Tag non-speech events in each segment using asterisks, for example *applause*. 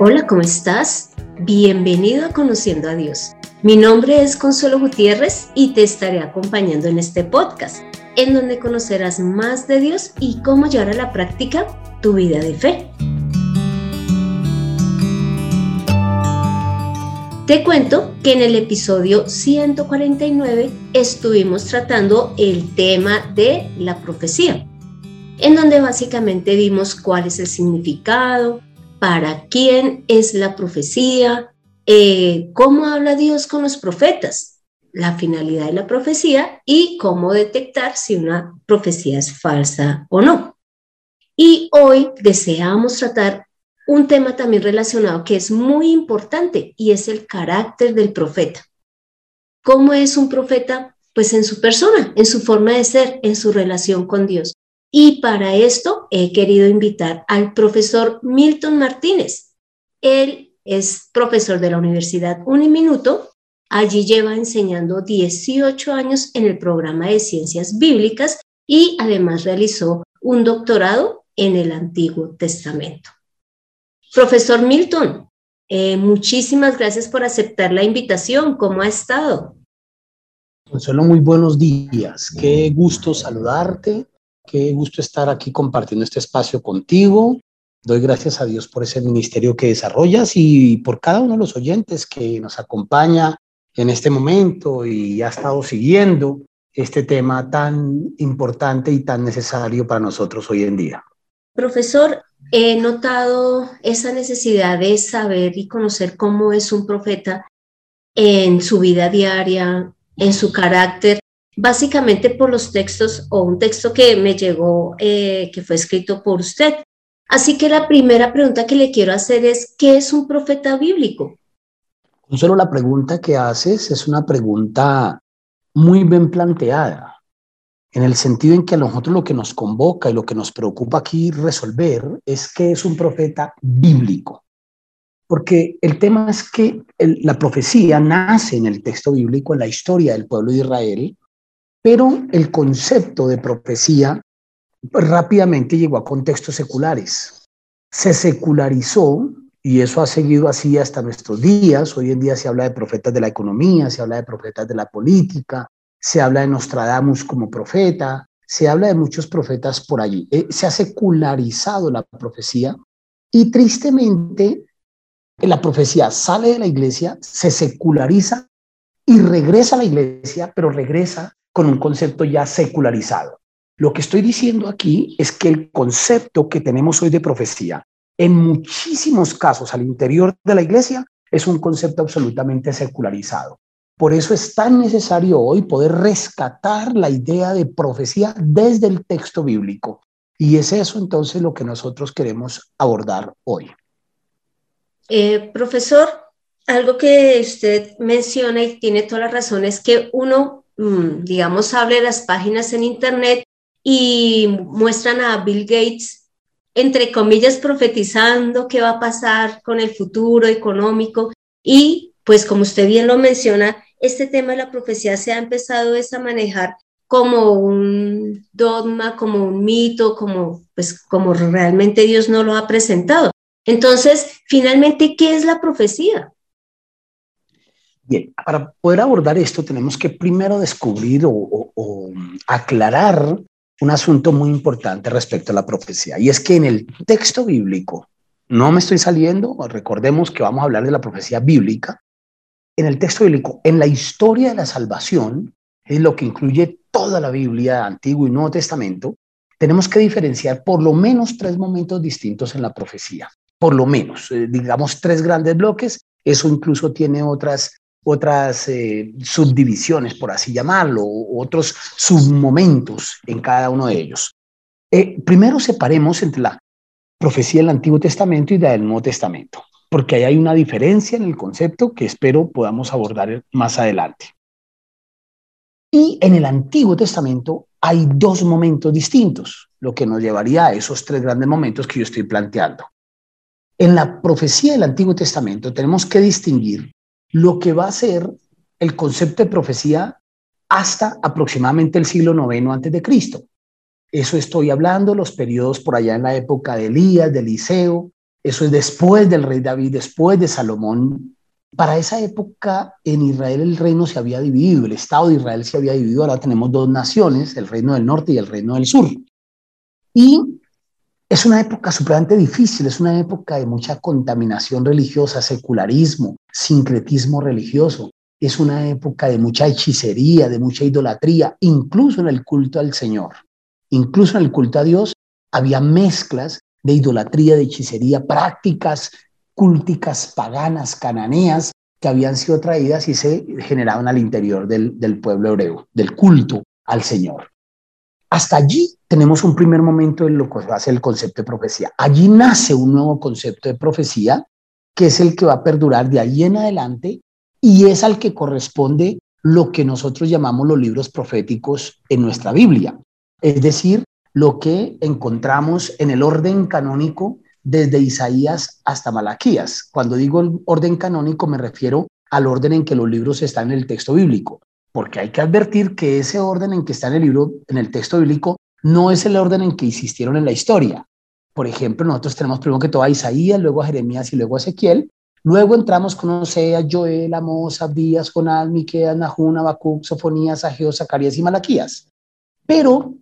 Hola, ¿cómo estás? Bienvenido a Conociendo a Dios. Mi nombre es Consuelo Gutiérrez y te estaré acompañando en este podcast, en donde conocerás más de Dios y cómo llevar a la práctica tu vida de fe. Te cuento que en el episodio 149 estuvimos tratando el tema de la profecía, en donde básicamente vimos cuál es el significado, para quién es la profecía, eh, cómo habla Dios con los profetas, la finalidad de la profecía y cómo detectar si una profecía es falsa o no. Y hoy deseamos tratar un tema también relacionado que es muy importante y es el carácter del profeta. ¿Cómo es un profeta? Pues en su persona, en su forma de ser, en su relación con Dios. Y para esto he querido invitar al profesor Milton Martínez. Él es profesor de la Universidad Uniminuto. Allí lleva enseñando 18 años en el programa de ciencias bíblicas y además realizó un doctorado en el Antiguo Testamento. Profesor Milton, eh, muchísimas gracias por aceptar la invitación. ¿Cómo ha estado? Consuelo, muy buenos días. Qué gusto saludarte Qué gusto estar aquí compartiendo este espacio contigo. Doy gracias a Dios por ese ministerio que desarrollas y por cada uno de los oyentes que nos acompaña en este momento y ha estado siguiendo este tema tan importante y tan necesario para nosotros hoy en día. Profesor, he notado esa necesidad de saber y conocer cómo es un profeta en su vida diaria, en su carácter, básicamente por los textos o un texto que me llegó, eh, que fue escrito por usted. Así que la primera pregunta que le quiero hacer es, ¿qué es un profeta bíblico? Solo la pregunta que haces es una pregunta muy bien planteada, en el sentido en que a nosotros lo que nos convoca y lo que nos preocupa aquí resolver es qué es un profeta bíblico. Porque el tema es que la profecía nace en el texto bíblico, en la historia del pueblo de Israel, pero el concepto de profecía rápidamente llegó a contextos seculares. Se secularizó y eso ha seguido así hasta nuestros días. Hoy en día se habla de profetas de la economía, se habla de profetas de la política, se habla de Nostradamus como profeta, se habla de muchos profetas por allí. Eh, se ha secularizado la profecía y tristemente la profecía sale de la iglesia, se seculariza y regresa a la iglesia, pero regresa con un concepto ya secularizado. Lo que estoy diciendo aquí es que el concepto que tenemos hoy de profecía, en muchísimos casos al interior de la iglesia, es un concepto absolutamente secularizado. Por eso es tan necesario hoy poder rescatar la idea de profecía desde el texto bíblico. Y es eso entonces lo que nosotros queremos abordar hoy. Eh, profesor, algo que usted menciona y tiene toda la razón es que uno digamos, abre las páginas en Internet y muestran a Bill Gates, entre comillas, profetizando qué va a pasar con el futuro económico. Y pues como usted bien lo menciona, este tema de la profecía se ha empezado a manejar como un dogma, como un mito, como, pues, como realmente Dios no lo ha presentado. Entonces, finalmente, ¿qué es la profecía? Bien, para poder abordar esto tenemos que primero descubrir o, aclarar un asunto muy importante respecto a la profecía, y es que en el texto bíblico, no me estoy saliendo, recordemos que vamos a hablar de la profecía bíblica, en el texto bíblico, en la historia de la salvación, es lo que incluye toda la Biblia, Antiguo y Nuevo Testamento, tenemos que diferenciar por lo menos tres momentos distintos en la profecía, por lo menos, eh, digamos tres grandes bloques, eso incluso tiene otras otras eh, subdivisiones, por así llamarlo, otros submomentos en cada uno de ellos. Eh, primero separemos entre la profecía del Antiguo Testamento y la del Nuevo Testamento, porque ahí hay una diferencia en el concepto que espero podamos abordar más adelante. Y en el Antiguo Testamento hay dos momentos distintos, lo que nos llevaría a esos tres grandes momentos que yo estoy planteando. En la profecía del Antiguo Testamento tenemos que distinguir lo que va a ser el concepto de profecía hasta aproximadamente el siglo IX antes de Cristo. Eso estoy hablando, los periodos por allá en la época de Elías, de Eliseo, eso es después del rey David, después de Salomón. Para esa época en Israel el reino se había dividido, el Estado de Israel se había dividido, ahora tenemos dos naciones, el reino del norte y el reino del sur. Y es una época supremamente difícil, es una época de mucha contaminación religiosa, secularismo, sincretismo religioso. Es una época de mucha hechicería, de mucha idolatría, incluso en el culto al Señor. Incluso en el culto a Dios había mezclas de idolatría, de hechicería, prácticas cúlticas paganas, cananeas, que habían sido traídas y se generaban al interior del pueblo hebreo, del culto al Señor. Hasta allí tenemos un primer momento de lo que va a ser el concepto de profecía. Allí nace un nuevo concepto de profecía, que es el que va a perdurar de ahí en adelante y es al que corresponde lo que nosotros llamamos los libros proféticos en nuestra Biblia. Es decir, lo que encontramos en el orden canónico desde Isaías hasta Malaquías. Cuando digo el orden canónico me refiero al orden en que los libros están en el texto bíblico, porque hay que advertir que ese orden en que está en el libro, en el texto bíblico, no es el orden en que existieron en la historia. Por ejemplo, nosotros tenemos primero que todo a Isaías, luego a Jeremías y luego a Ezequiel. Luego entramos con Osea, Joel, Amós, Abdías, Jonás, Miqueas, Nahum, Habacuc, Sofonías, Ageo, Zacarías y Malaquías. Pero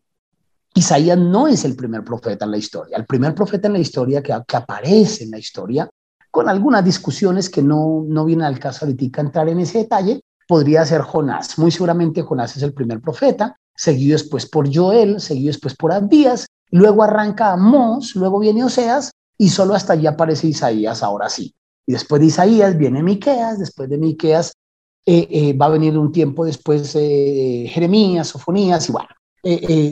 Isaías no es el primer profeta en la historia. El primer profeta en la historia que, aparece en la historia, con algunas discusiones que no, no viene al caso ahorita entrar en ese detalle, podría ser Jonás. Muy seguramente Jonás es el primer profeta, seguido después por Joel, seguido después por Abdías, luego arranca Amós, luego viene Oseas y solo hasta allí aparece Isaías, ahora sí. Y después de Isaías viene Miqueas, después de Miqueas eh, eh, va a venir un tiempo después eh, Jeremías, Sofonías y bueno,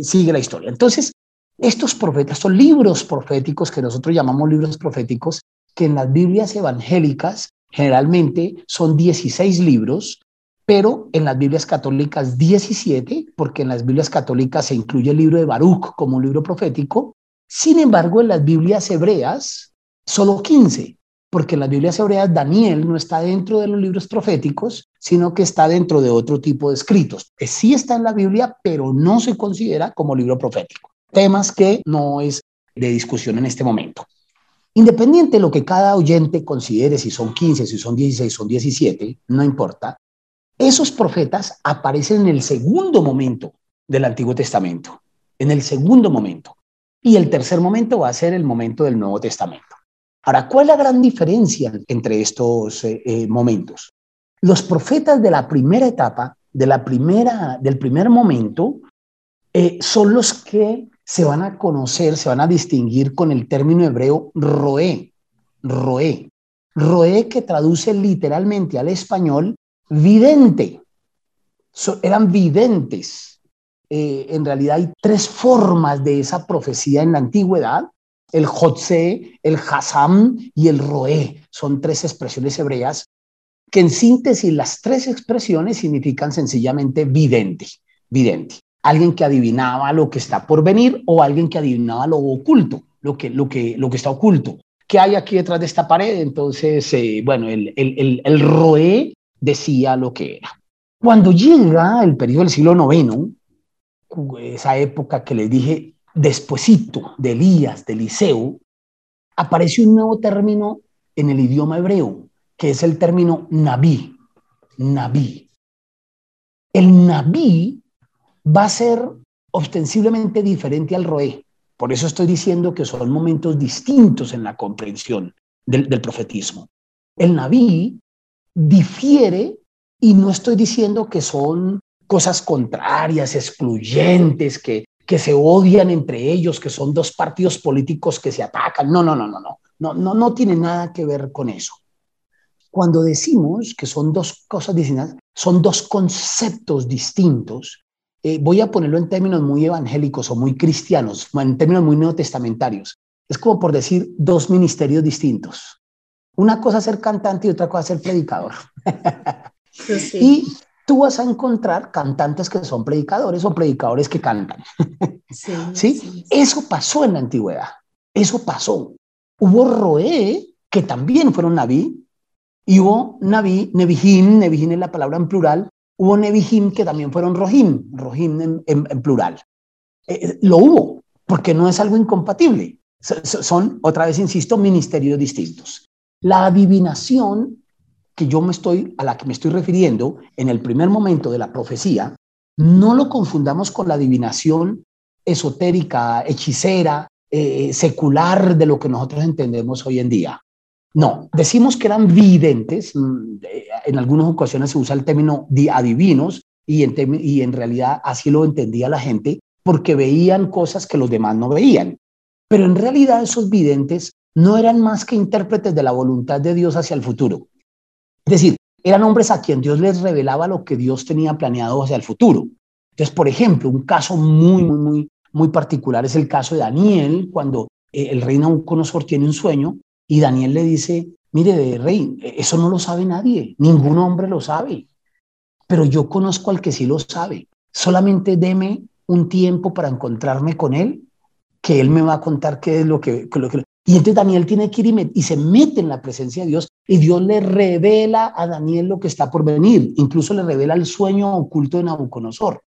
sigue la historia. Entonces, estos profetas son libros proféticos que nosotros llamamos libros proféticos, que en las Biblias evangélicas generalmente son 16 libros, pero en las Biblias católicas 17, porque en las Biblias católicas se incluye el libro de Baruch como un libro profético. Sin embargo, en las Biblias hebreas solo 15 porque en las Biblias hebreas Daniel no está dentro de los libros proféticos, sino que está dentro de otro tipo de escritos. Sí está en la Biblia, pero no se considera como libro profético. Temas que no es de discusión en este momento. Independiente de lo que cada oyente considere, si son 15, si son 16, son 17, no importa, esos profetas aparecen en el segundo momento del Antiguo Testamento, en el segundo momento. Y el tercer momento va a ser el momento del Nuevo Testamento. Ahora, ¿cuál es la gran diferencia entre estos eh, eh, momentos? Los profetas de la primera etapa, de la primera, del primer momento, eh, son los que se van a conocer, se van a distinguir con el término hebreo roé, roé, roé que traduce literalmente al español vidente. eran videntes. en realidad hay tres formas de esa profecía en la antigüedad el Jotse, el Hassam y el Roé. Son tres expresiones hebreas que en síntesis las tres expresiones significan sencillamente vidente, vidente. Alguien que adivinaba lo que está por venir o alguien que adivinaba lo oculto, lo que, lo que, lo que está oculto. ¿Qué hay aquí detrás de esta pared? Entonces, eh, bueno, el, el, el, Roé decía lo que era. Cuando llega el periodo del siglo IX, esa época que les dije despuesito de Elías, de Eliseo, aparece un nuevo término en el idioma hebreo, que es el término nabí, nabí. El nabí va a ser ostensiblemente diferente al roé. Por eso estoy diciendo que son momentos distintos en la comprensión del, profetismo. El nabí difiere y no estoy diciendo que son cosas contrarias, excluyentes, que que se odian entre ellos, que son dos partidos políticos que se atacan. No, no, no, no, no, no, no, no tiene nada que ver con eso. Cuando decimos que son dos cosas distintas, son dos conceptos distintos, eh, voy a ponerlo en términos muy evangélicos o muy cristianos, en términos muy neotestamentarios. Es como por decir dos ministerios distintos. Una cosa es ser cantante y otra cosa es ser predicador. Sí. y tú vas a encontrar cantantes que son predicadores o predicadores que cantan. Sí, Eso pasó en la antigüedad. Eso pasó. Hubo Roé, que también fueron Naví, y hubo Naví, Nevihim, Nevihim es la palabra en plural, hubo Nevihim que también fueron Rohim, Rohim en, plural. Eh, eh, lo hubo, porque no es algo incompatible. Son, otra vez insisto, ministerios distintos. La adivinación que yo me estoy, a la que me estoy refiriendo en el primer momento de la profecía, no lo confundamos con la adivinación esotérica, hechicera, eh, secular de lo que nosotros entendemos hoy en día. No, decimos que eran videntes, mm, en algunas ocasiones se usa el término adivinos y en, y en realidad así lo entendía la gente porque veían cosas que los demás no veían. Pero en realidad esos videntes no eran más que intérpretes de la voluntad de Dios hacia el futuro. Es decir, eran hombres a quien Dios les revelaba lo que Dios tenía planeado hacia el futuro. Entonces, por ejemplo, un caso muy, muy, muy, muy particular es el caso de Daniel, cuando eh, el rey Nabucodonosor tiene un sueño y Daniel le dice, mire, rey, eso no lo sabe nadie, ningún hombre lo sabe, pero yo conozco al que sí lo sabe. Solamente deme un tiempo para encontrarme con él, que él me va a contar qué es. Lo que y entonces Daniel tiene que ir y, se mete en la presencia de Dios y Dios le revela a Daniel lo que está por venir, incluso le revela el sueño oculto de Nabucodonosor.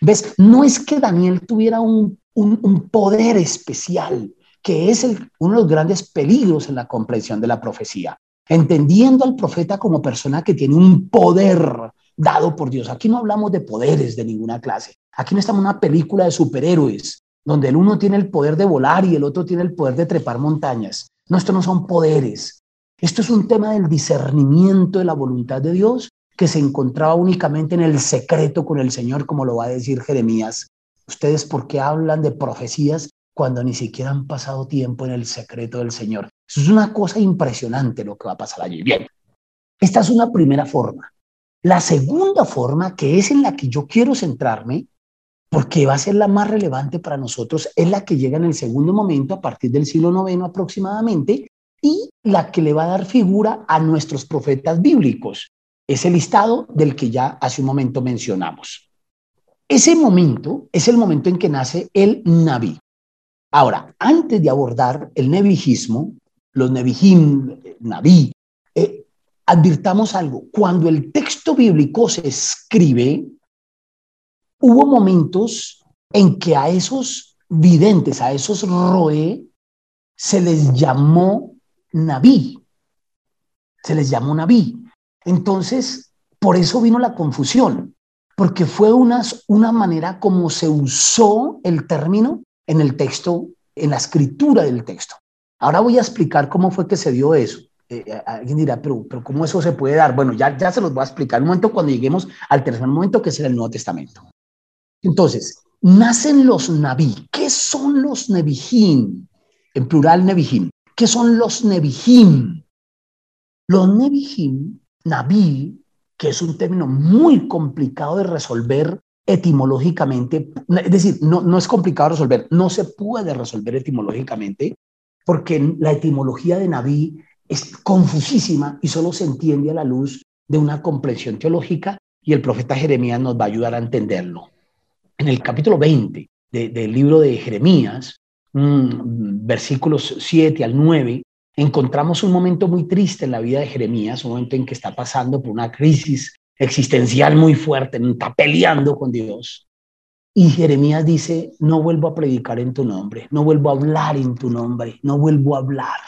¿Ves? No es que Daniel tuviera un, un, poder especial, que es uno de los grandes peligros en la comprensión de la profecía. Entendiendo al profeta como persona que tiene un poder dado por Dios. Aquí no hablamos de poderes de ninguna clase. Aquí no estamos en una película de superhéroes donde el uno tiene el poder de volar y el otro tiene el poder de trepar montañas. No, esto no son poderes. Esto es un tema del discernimiento de la voluntad de Dios que se encontraba únicamente en el secreto con el Señor, como lo va a decir Jeremías. Ustedes, ¿por qué hablan de profecías cuando ni siquiera han pasado tiempo en el secreto del Señor? Es una cosa impresionante lo que va a pasar allí. Bien, esta es una primera forma. La segunda forma, que es en la que yo quiero centrarme, porque va a ser la más relevante para nosotros, es la que llega en el segundo momento, a partir del siglo IX aproximadamente, y la que le va a dar figura a nuestros profetas bíblicos, ese listado del que ya hace un momento mencionamos. Ese momento es el momento en que nace el Naví. Ahora, antes de abordar el nebijismo, los nebijim, Naví, eh, advirtamos algo. Cuando el texto bíblico se escribe, hubo momentos en que a esos videntes, a esos roe, se les llamó Naví. Se les llamó Naví. Entonces, por eso vino la confusión, porque fue una, una manera como se usó el término en el texto, en la escritura del texto. Ahora voy a explicar cómo fue que se dio eso. Eh, eh, alguien dirá, pero, pero ¿cómo eso se puede dar? Bueno, ya, ya se los voy a explicar un momento cuando lleguemos al tercer momento, que es el Nuevo Testamento. Entonces, nacen los Naví. ¿Qué son los Nebijim? En plural, Nebijim. ¿Qué son los Nebijim? Los Nebijim Naví, que es un término muy complicado de resolver etimológicamente, es decir, no, no es complicado resolver, no se puede resolver etimológicamente, porque la etimología de Naví es confusísima y solo se entiende a la luz de una comprensión teológica y el profeta Jeremías nos va a ayudar a entenderlo. En el capítulo 20 del libro de Jeremías, mm, versículos 7 al 9, encontramos un momento muy triste en la vida de Jeremías, un momento en que está pasando por una crisis existencial muy fuerte, está peleando con Dios. Y Jeremías dice, no vuelvo a predicar en tu nombre, no vuelvo a hablar en tu nombre, no vuelvo a hablar.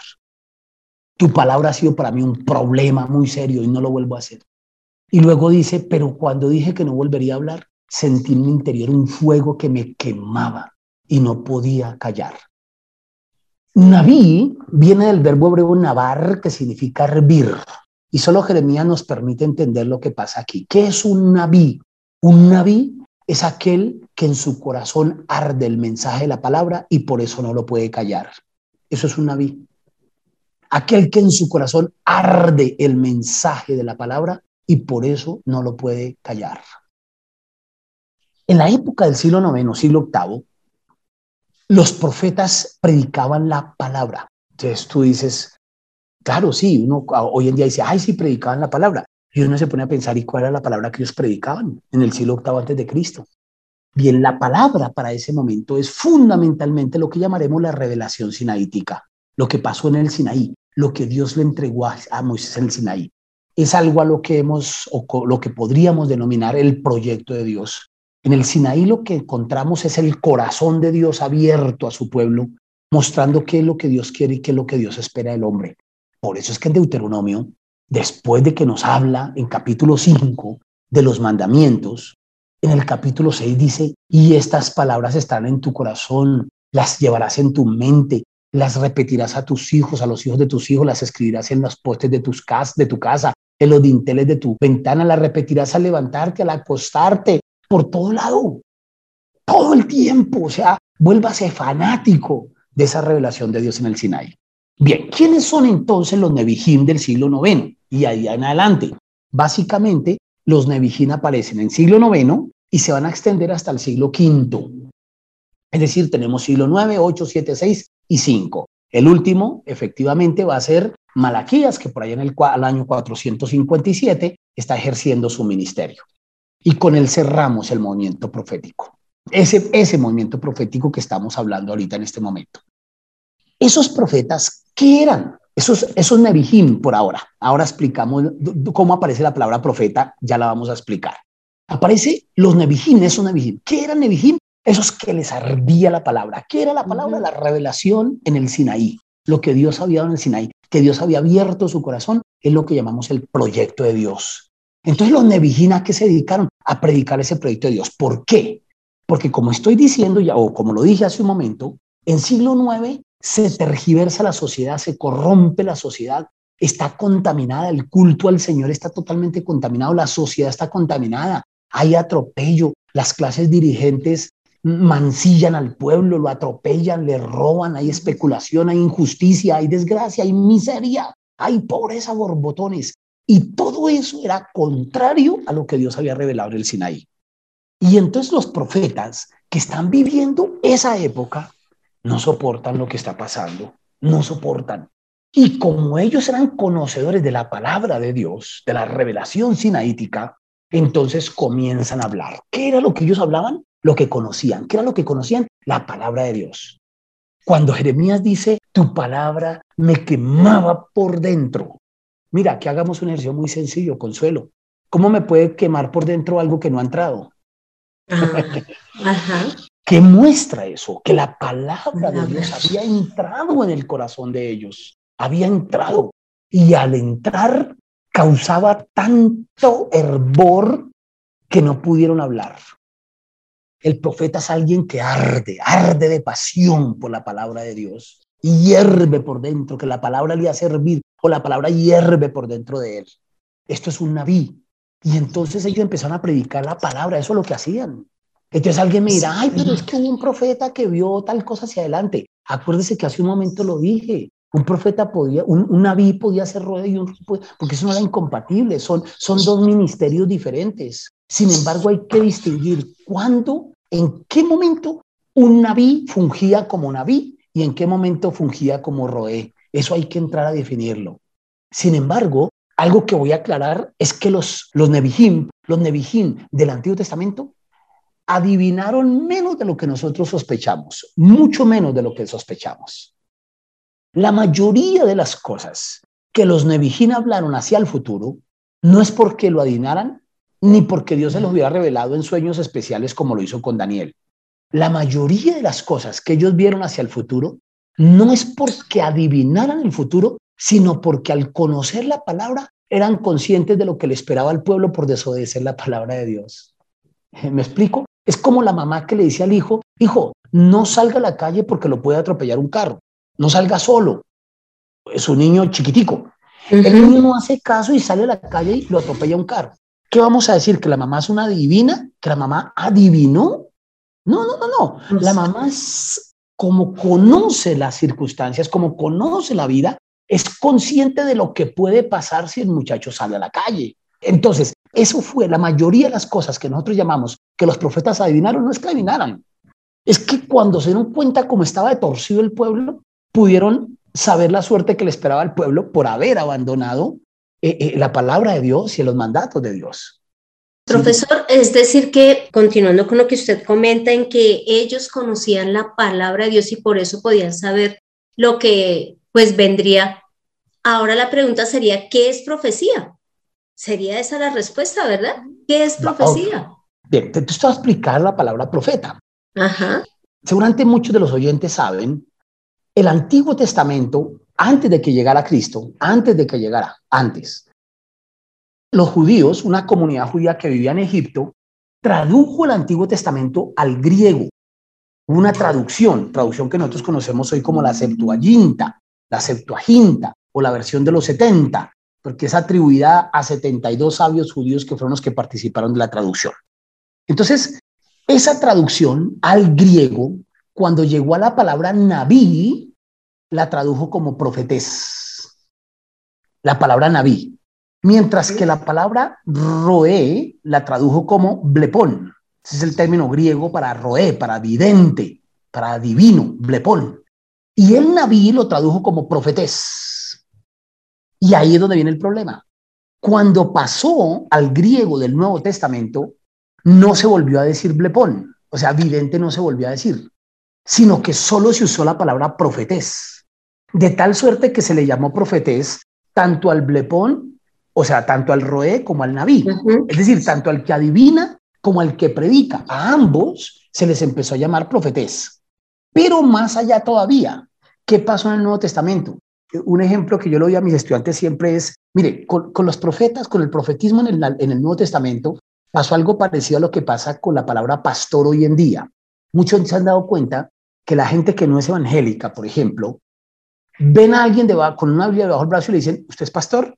Tu palabra ha sido para mí un problema muy serio y no lo vuelvo a hacer. Y luego dice, pero cuando dije que no volvería a hablar, sentí en mi interior un fuego que me quemaba y no podía callar. Naví viene del verbo hebreo navar, que significa hervir. Y solo Jeremías nos permite entender lo que pasa aquí. ¿Qué es un naví? Un naví es aquel que en su corazón arde el mensaje de la palabra y por eso no lo puede callar. Eso es un naví. Aquel que en su corazón arde el mensaje de la palabra y por eso no lo puede callar. En la época del siglo IX, siglo VIII, los profetas predicaban la palabra. Entonces tú dices, claro, sí, uno hoy en día dice, ay, sí, predicaban la palabra. Y uno se pone a pensar, ¿y cuál era la palabra que ellos predicaban en el siglo VIII antes de Cristo? Bien, la palabra para ese momento es fundamentalmente lo que llamaremos la revelación sinaítica, lo que pasó en el Sinaí, lo que Dios le entregó a Moisés en el Sinaí. Es algo a lo que hemos, o lo que podríamos denominar el proyecto de Dios. En el Sinaí lo que encontramos es el corazón de Dios abierto a su pueblo mostrando qué es lo que Dios quiere y qué es lo que Dios espera del hombre. Por eso es que en Deuteronomio, después de que nos habla en capítulo 5 de los mandamientos, en el capítulo 6 dice, y estas palabras están en tu corazón, las llevarás en tu mente, las repetirás a tus hijos, a los hijos de tus hijos, las escribirás en los postes de, tus cas de tu casa, en los dinteles de tu ventana, las repetirás al levantarte, al acostarte, por todo lado, todo el tiempo. O sea, vuélvase fanático de esa revelación de Dios en el Sinai. Bien, ¿quiénes son entonces los Nevijim del siglo IX y ahí en adelante? Básicamente, los Nevijim aparecen en siglo IX y se van a extender hasta el siglo V. Es decir, tenemos siglo IX, 8, 7, 6 y 5. El último, efectivamente, va a ser Malaquías, que por ahí en el año 457 está ejerciendo su ministerio. Y con él cerramos el movimiento profético. Ese, ese movimiento profético que estamos hablando ahorita en este momento. Esos profetas, ¿qué eran? Esos, esos Nebihim por ahora. Ahora explicamos cómo aparece la palabra profeta, ya la vamos a explicar. Aparece los Nebihim, esos Nebihim. ¿Qué eran Nebihim? Esos que les ardía la palabra. ¿Qué era la palabra? La revelación en el Sinaí. Lo que Dios había dado en el Sinaí, que Dios había abierto su corazón, es lo que llamamos el proyecto de Dios. Entonces los Nebihim, ¿a qué se dedicaron? A predicar ese proyecto de Dios. ¿Por qué? Porque como estoy diciendo ya, o como lo dije hace un momento, en siglo IX se tergiversa la sociedad, se corrompe la sociedad, está contaminada, el culto al Señor está totalmente contaminado, la sociedad está contaminada, hay atropello, las clases dirigentes mancillan al pueblo, lo atropellan, le roban, hay especulación, hay injusticia, hay desgracia, hay miseria, hay pobreza, borbotones. Y todo eso era contrario a lo que Dios había revelado en el Sinaí. Y entonces los profetas que están viviendo esa época no soportan lo que está pasando, no soportan. Y como ellos eran conocedores de la palabra de Dios, de la revelación sinaítica, entonces comienzan a hablar. ¿Qué era lo que ellos hablaban? Lo que conocían. ¿Qué era lo que conocían? La palabra de Dios. Cuando Jeremías dice, tu palabra me quemaba por dentro. Mira, que hagamos un ejercicio muy sencillo, Consuelo. ¿Cómo me puede quemar por dentro algo que no ha entrado? *laughs* ¿Qué muestra eso? Que la palabra de Dios había entrado en el corazón de ellos, había entrado y al entrar causaba tanto hervor que no pudieron hablar. El profeta es alguien que arde, arde de pasión por la palabra de Dios hierve por dentro, que la palabra le hace hervir o la palabra hierve por dentro de él. Esto es un naví, y entonces ellos empezaron a predicar la palabra, eso es lo que hacían. Entonces alguien me dirá, ay, pero es que hubo un profeta que vio tal cosa hacia adelante. Acuérdese que hace un momento lo dije. Un profeta podía, un, un naví podía ser rodeo y un porque eso no era incompatible, son, son dos ministerios diferentes. Sin embargo, hay que distinguir cuándo, en qué momento un naví fungía como naví y en qué momento fungía como roé. Eso hay que entrar a definirlo. Sin embargo, algo que voy a aclarar es que los, los los Nevihim del Antiguo Testamento, adivinaron menos de lo que nosotros sospechamos, mucho menos de lo que sospechamos. La mayoría de las cosas que los Nevihim hablaron hacia el futuro no es porque lo adivinaran, ni porque Dios se los hubiera revelado en sueños especiales como lo hizo con Daniel. La mayoría de las cosas que ellos vieron hacia el futuro no es porque adivinaran el futuro, sino porque al conocer la palabra eran conscientes de lo que le esperaba al pueblo por desobedecer la palabra de Dios. ¿Me explico? Es como la mamá que le dice al hijo, hijo, no salga a la calle porque lo puede atropellar un carro, no salga solo, es un niño chiquitico. El niño no hace caso y sale a la calle y lo atropella un carro. ¿Qué vamos a decir? ¿Que la mamá es una divina? ¿Que la mamá adivinó? No, no, no, no. La mamá es como conoce las circunstancias, como conoce la vida, es consciente de lo que puede pasar si el muchacho sale a la calle. Entonces, eso fue la mayoría de las cosas que nosotros llamamos que los profetas adivinaron, no es que adivinaran, es que cuando se dieron cuenta cómo estaba de torcido el pueblo, pudieron saber la suerte que le esperaba al pueblo por haber abandonado eh, eh, la palabra de Dios y los mandatos de Dios. Profesor, es decir que, continuando con lo que usted comenta, en que ellos conocían la palabra de Dios y por eso podían saber lo que pues vendría. Ahora la pregunta sería, ¿qué es profecía? Sería esa la respuesta, ¿verdad? ¿Qué es profecía? Bien, te, estoy a explicar la palabra profeta. Ajá. Seguramente muchos de los oyentes saben el Antiguo Testamento, antes de que llegara Cristo, antes de que llegara, antes, los judíos, una comunidad judía que vivía en Egipto, tradujo el Antiguo Testamento al griego. Una traducción, traducción que nosotros conocemos hoy como la Septuaginta, la Septuaginta o la versión de los 70, porque es atribuida a 72 sabios judíos que fueron los que participaron de la traducción. Entonces, esa traducción al griego, cuando llegó a la palabra Naví, la tradujo como profetés. La palabra Naví. Mientras que la palabra roé la tradujo como blepón. Ese es el término griego para roé, para vidente, para divino, blepón. Y el Naví lo tradujo como profetés. Y ahí es donde viene el problema. Cuando pasó al griego del Nuevo Testamento, no se volvió a decir blepón, o sea, vidente no se volvió a decir, sino que solo se usó la palabra profetés, de tal suerte que se le llamó profetés tanto al blepón, o sea, tanto al roé como al naví, es decir, tanto al que adivina como al que predica. A ambos se les empezó a llamar profetés. Pero más allá todavía, ¿qué pasó en el Nuevo Testamento? Un ejemplo que yo le doy a mis estudiantes siempre es, mire, con, los profetas, con el profetismo en el, en el Nuevo Testamento, pasó algo parecido a lo que pasa con la palabra pastor hoy en día. Muchos se han dado cuenta que la gente que no es evangélica, por ejemplo, ven a alguien de, con una Biblia debajo del brazo y le dicen, ¿usted es pastor?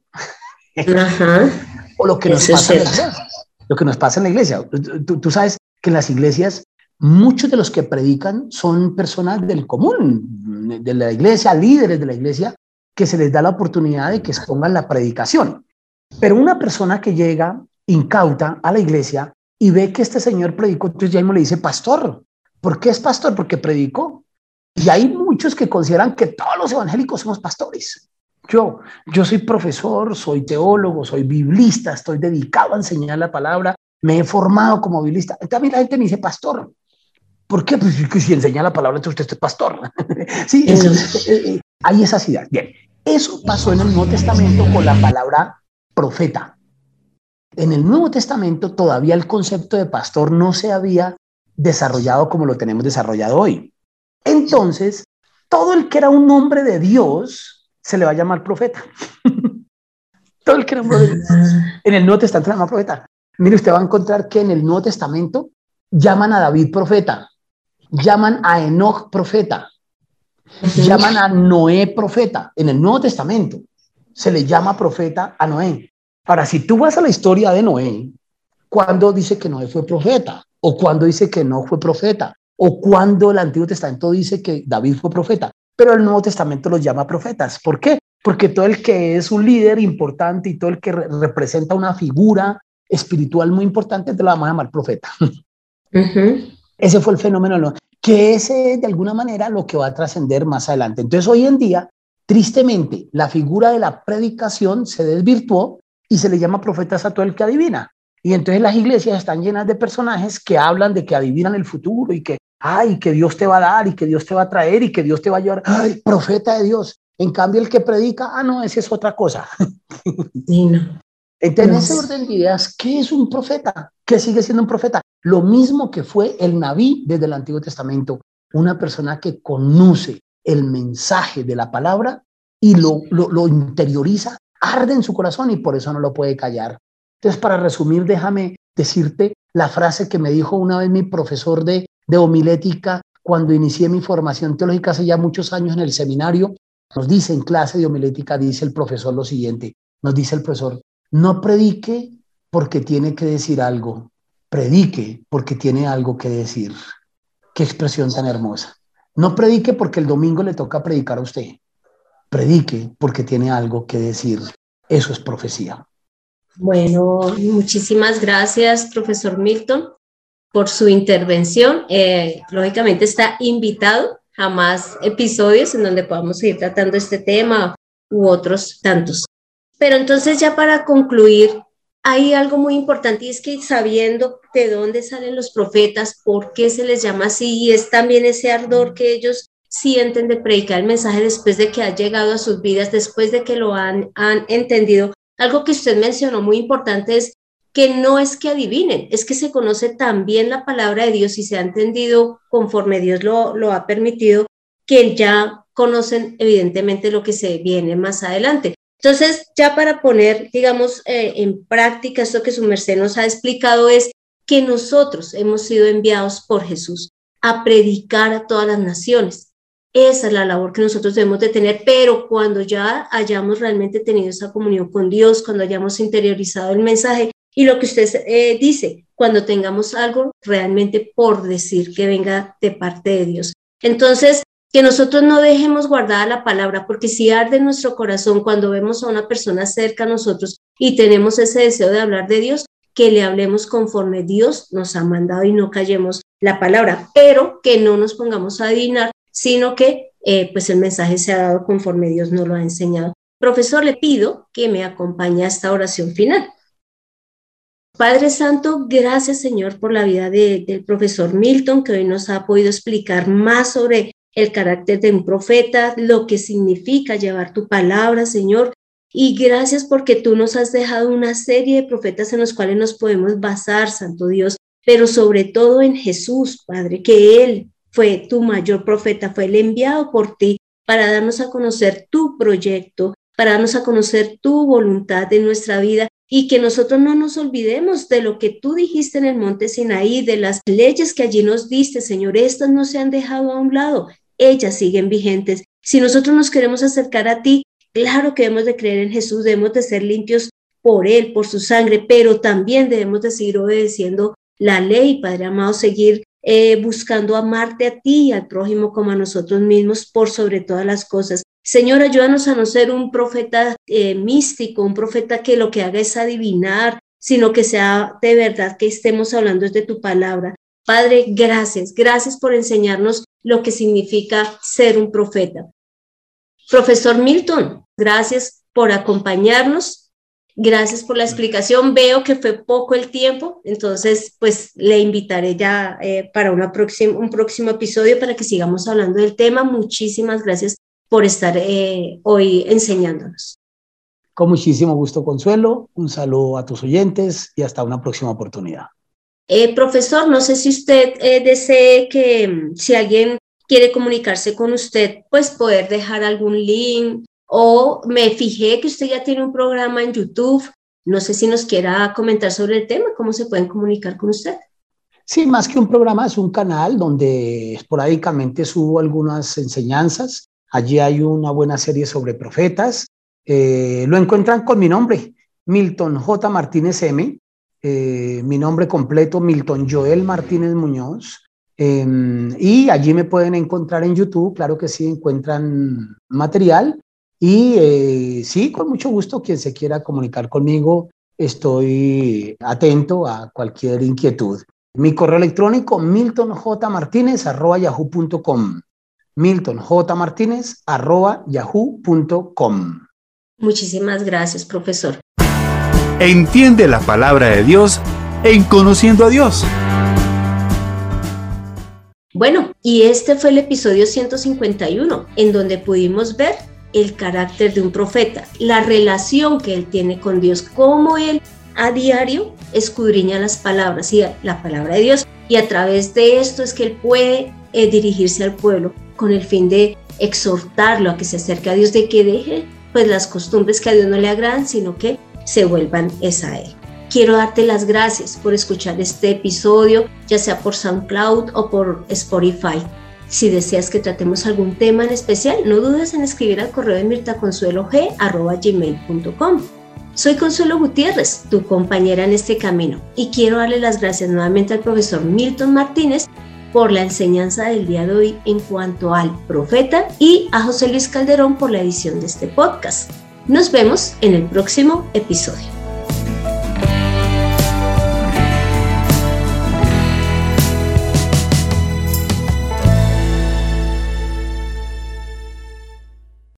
O lo que, nos pasa en la iglesia, lo que nos pasa en la iglesia. Tú, tú, sabes que en las iglesias muchos de los que predican son personas del común, de la iglesia, líderes de la iglesia, que se les da la oportunidad de que expongan la predicación. Pero una persona que llega incauta a la iglesia y ve que este señor predicó, entonces ya mismo le dice pastor. ¿Por qué es pastor? Porque predicó. Y hay muchos que consideran que todos los evangélicos somos pastores. Yo, yo soy profesor, soy teólogo, soy biblista, estoy dedicado a enseñar la palabra, me he formado como biblista. También la gente me dice pastor. ¿Por qué? Pues que si enseña la palabra, entonces usted es pastor. *laughs* sí, eh, eh, hay esa ciudad. Bien, eso pasó en el Nuevo Testamento con la palabra profeta. En el Nuevo Testamento todavía el concepto de pastor no se había desarrollado como lo tenemos desarrollado hoy. Entonces, todo el que era un hombre de Dios se le va a llamar profeta. *laughs* todo el que era un. En el Nuevo Testamento se llama profeta. Mire, usted va a encontrar que en el Nuevo Testamento llaman a David profeta, llaman a Enoch profeta, llaman a Noé profeta. En el Nuevo Testamento se le llama profeta a Noé. Ahora, si tú vas a la historia de Noé, ¿cuándo dice que Noé fue profeta? ¿O cuándo dice que no fue profeta? ¿O cuándo el Antiguo Testamento dice que David fue profeta? Pero el Nuevo Testamento los llama profetas. ¿Por qué? Porque todo el que es un líder importante y todo el que representa una figura espiritual muy importante, te lo vamos a llamar profeta. *laughs* Ese fue el fenómeno, que ese es de alguna manera lo que va a trascender más adelante. Entonces, hoy en día, tristemente, la figura de la predicación se desvirtuó y se le llama profetas a todo el que adivina. Y entonces las iglesias están llenas de personajes que hablan de que adivinan el futuro y que, ay, que Dios te va a dar y que Dios te va a traer y que Dios te va a llevar. Ay, profeta de Dios. En cambio, el que predica, ah, no, ese es otra cosa. *laughs* Entonces, en ese orden de ideas, ¿qué es un profeta? ¿Qué sigue siendo un profeta? Lo mismo que fue el Naví desde el Antiguo Testamento, una persona que conoce el mensaje de la palabra y lo, lo, lo interioriza arde en su corazón y por eso no lo puede callar. Entonces, para resumir, déjame decirte la frase que me dijo una vez mi profesor de, de homilética cuando inicié mi formación teológica hace ya muchos años en el seminario. Nos dice en clase de homilética, dice el profesor lo siguiente, nos dice el profesor, no predique porque tiene que decir algo, predique porque tiene algo que decir. Qué expresión tan hermosa. No predique porque el domingo le toca predicar a usted predique porque tiene algo que decir. Eso es profecía. Bueno, muchísimas gracias, profesor Milton, por su intervención. Eh, lógicamente está invitado a más episodios en donde podamos seguir tratando este tema u otros tantos. Pero entonces ya para concluir, hay algo muy importante y es que sabiendo de dónde salen los profetas, por qué se les llama así, y es también ese ardor que ellos sienten de predicar el mensaje después de que ha llegado a sus vidas, después de que lo han, han entendido. Algo que usted mencionó muy importante es que no es que adivinen, es que se conoce también la palabra de Dios y se ha entendido conforme Dios lo, lo ha permitido, que ya conocen evidentemente lo que se viene más adelante. Entonces, ya para poner, digamos, eh, en práctica esto que su merced nos ha explicado es que nosotros hemos sido enviados por Jesús a predicar a todas las naciones. Esa es la labor que nosotros debemos de tener, pero cuando ya hayamos realmente tenido esa comunión con Dios, cuando hayamos interiorizado el mensaje y lo que usted eh, dice, cuando tengamos algo realmente por decir que venga de parte de Dios. Entonces, que nosotros no dejemos guardada la palabra, porque si arde nuestro corazón cuando vemos a una persona cerca a nosotros y tenemos ese deseo de hablar de Dios, que le hablemos conforme Dios nos ha mandado y no callemos la palabra, pero que no nos pongamos a adivinar, sino que eh, pues el mensaje se ha dado conforme Dios nos lo ha enseñado. Profesor, le pido que me acompañe a esta oración final. Padre Santo, gracias Señor por la vida del profesor Milton, que hoy nos ha podido explicar más sobre el carácter de un profeta, lo que significa llevar tu palabra, Señor. Y gracias porque tú nos has dejado una serie de profetas en los cuales nos podemos basar, Santo Dios, pero sobre todo en Jesús, Padre, que Él fue tu mayor profeta, fue el enviado por ti para darnos a conocer tu proyecto, para darnos a conocer tu voluntad en nuestra vida y que nosotros no nos olvidemos de lo que tú dijiste en el monte Sinaí, de las leyes que allí nos diste, Señor, estas no se han dejado a un lado, ellas siguen vigentes. Si nosotros nos queremos acercar a ti, claro que debemos de creer en Jesús, debemos de ser limpios por Él, por su sangre, pero también debemos de seguir obedeciendo la ley, Padre amado, seguir eh, buscando amarte a ti y al prójimo como a nosotros mismos por sobre todas las cosas. Señor, ayúdanos a no ser un profeta eh, místico, un profeta que lo que haga es adivinar, sino que sea de verdad que estemos hablando desde tu palabra. Padre, gracias, gracias por enseñarnos lo que significa ser un profeta. Profesor Milton, gracias por acompañarnos, gracias por la explicación. Veo que fue poco el tiempo, entonces pues le invitaré ya eh, para una un próximo episodio para que sigamos hablando del tema. Muchísimas gracias por estar eh, hoy enseñándonos. Con muchísimo gusto, Consuelo. Un saludo a tus oyentes y hasta una próxima oportunidad. Eh, profesor, no sé si usted eh, desee que mm, si alguien quiere comunicarse con usted, pues poder dejar algún link o me fijé que usted ya tiene un programa en YouTube. No sé si nos quiera comentar sobre el tema, cómo se pueden comunicar con usted. Sí, más que un programa, es un canal donde esporádicamente subo algunas enseñanzas Allí hay una buena serie sobre profetas. Eh, lo encuentran con mi nombre, Milton J. Martínez M. Eh, mi nombre completo, Milton Joel Martínez Muñoz. Em, y allí me pueden encontrar en YouTube, claro que sí, encuentran material. Y eh, sí, con mucho gusto, quien se quiera comunicar conmigo, estoy atento a cualquier inquietud. Mi correo electrónico, miltonjmartinez.yahoo.com yahoo.com Muchísimas gracias, profesor. Entiende la palabra de Dios en conociendo a Dios. Bueno, y este fue el episodio 151, en donde pudimos ver el carácter de un profeta, la relación que él tiene con Dios, cómo él a diario escudriña las palabras y la palabra de Dios, y a través de esto es que él puede eh, dirigirse al pueblo con el fin de exhortarlo a que se acerque a Dios, de que deje pues las costumbres que a Dios no le agradan, sino que se vuelvan es a Él. Quiero darte las gracias por escuchar este episodio, ya sea por SoundCloud o por Spotify. Si deseas que tratemos algún tema en especial, no dudes en escribir al correo de mirtaconsuelog.com. Soy Consuelo Gutiérrez, tu compañera en este camino, y quiero darle las gracias nuevamente al profesor Milton Martínez por la enseñanza del día de hoy en cuanto al profeta y a José Luis Calderón por la edición de este podcast. Nos vemos en el próximo episodio.